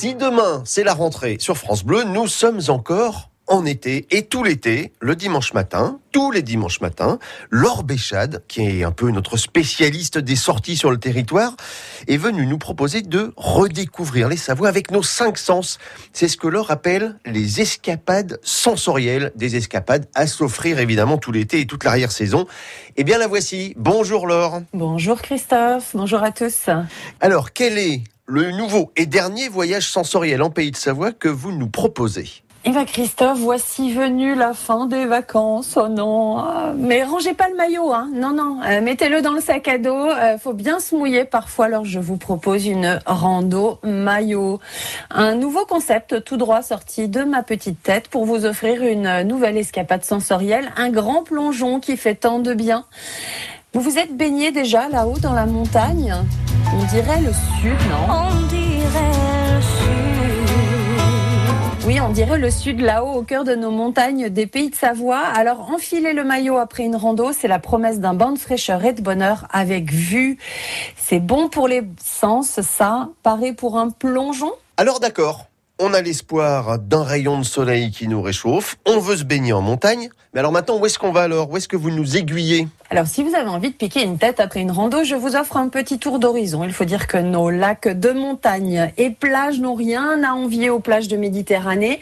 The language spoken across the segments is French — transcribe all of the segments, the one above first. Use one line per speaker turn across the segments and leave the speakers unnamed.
Si demain c'est la rentrée sur France Bleu, nous sommes encore en été et tout l'été, le dimanche matin, tous les dimanches matins, Laure Béchade, qui est un peu notre spécialiste des sorties sur le territoire, est venue nous proposer de redécouvrir les Savoies avec nos cinq sens. C'est ce que Laure appelle les escapades sensorielles, des escapades à s'offrir évidemment tout l'été et toute l'arrière-saison. Eh bien la voici. Bonjour Laure.
Bonjour Christophe, bonjour à tous.
Alors quel est le nouveau et dernier voyage sensoriel en Pays de Savoie que vous nous proposez
eh bien Christophe, voici venue la fin des vacances. Oh non, ah, mais rangez pas le maillot, hein. Non, non, euh, mettez-le dans le sac à dos. Euh, faut bien se mouiller parfois. Alors je vous propose une rando maillot, un nouveau concept tout droit sorti de ma petite tête pour vous offrir une nouvelle escapade sensorielle, un grand plongeon qui fait tant de bien. Vous vous êtes baigné déjà là-haut dans la montagne? On dirait le sud, non?
On dirait le sud.
Oui, on dirait le sud là-haut au cœur de nos montagnes des pays de Savoie. Alors enfiler le maillot après une rando, c'est la promesse d'un bain de fraîcheur et de bonheur avec vue. C'est bon pour les sens, ça. Pareil pour un plongeon?
Alors d'accord, on a l'espoir d'un rayon de soleil qui nous réchauffe, on veut se baigner en montagne, mais alors maintenant où est-ce qu'on va alors? Où est-ce que vous nous aiguillez?
Alors, si vous avez envie de piquer une tête après une rando, je vous offre un petit tour d'horizon. Il faut dire que nos lacs de montagne et plages n'ont rien à envier aux plages de Méditerranée,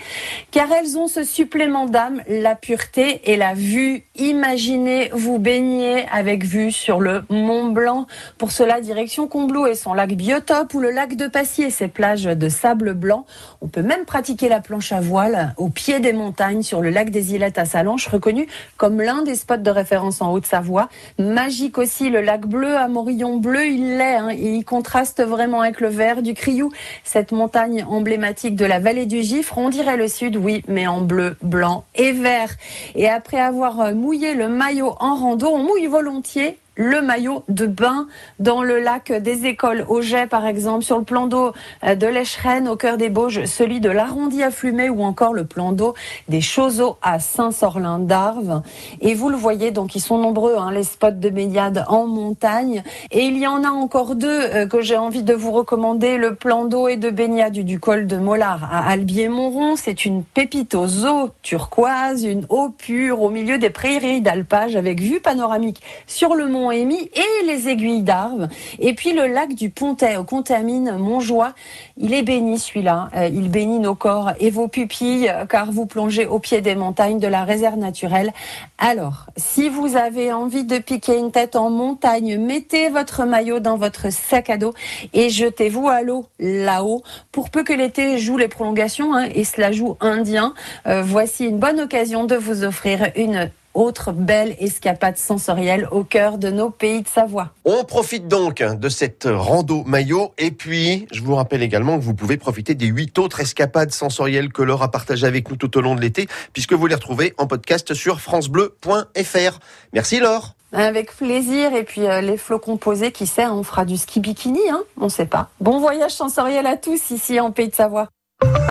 car elles ont ce supplément d'âme, la pureté et la vue. Imaginez vous baigner avec vue sur le Mont Blanc. Pour cela, direction Combloux et son lac Biotope ou le lac de Passy et ses plages de sable blanc. On peut même pratiquer la planche à voile au pied des montagnes sur le lac des Ilettes à Salanches, reconnu comme l'un des spots de référence en Haute-Savoie. Magique aussi, le lac bleu à Morillon bleu, il l'est, hein, il contraste vraiment avec le vert du Criou, cette montagne emblématique de la vallée du Gifre. On dirait le sud, oui, mais en bleu, blanc et vert. Et après avoir mouillé le maillot en rando, on mouille volontiers le maillot de bain dans le lac des écoles au Jet par exemple, sur le plan d'eau euh, de l'Echerenne au cœur des Bauges, celui de l'arrondi à Flumet ou encore le plan d'eau des Choseaux à Saint-Sorlin d'Arves. Et vous le voyez, donc ils sont nombreux, hein, les spots de baignade en montagne. Et il y en a encore deux euh, que j'ai envie de vous recommander, le plan d'eau et de baignade du col de Mollard à Albier-Monron. C'est une pépite aux eaux turquoises, une eau pure au milieu des prairies d'alpage avec vue panoramique sur le mont Émis et les aiguilles d'Arves. Et puis le lac du Pontet, au Contamine, Montjoie. Il est béni celui-là. Euh, il bénit nos corps et vos pupilles car vous plongez au pied des montagnes de la réserve naturelle. Alors, si vous avez envie de piquer une tête en montagne, mettez votre maillot dans votre sac à dos et jetez-vous à l'eau là-haut. Pour peu que l'été joue les prolongations hein, et cela joue indien, euh, voici une bonne occasion de vous offrir une autre belle escapade sensorielle au cœur de nos pays de Savoie.
On profite donc de cette rando maillot et puis je vous rappelle également que vous pouvez profiter des huit autres escapades sensorielles que Laure a partagées avec nous tout au long de l'été puisque vous les retrouvez en podcast sur francebleu.fr. Merci Laure.
Avec plaisir. Et puis euh, les flots composés, qui sait, on fera du ski bikini, hein on sait pas. Bon voyage sensoriel à tous ici en Pays de Savoie.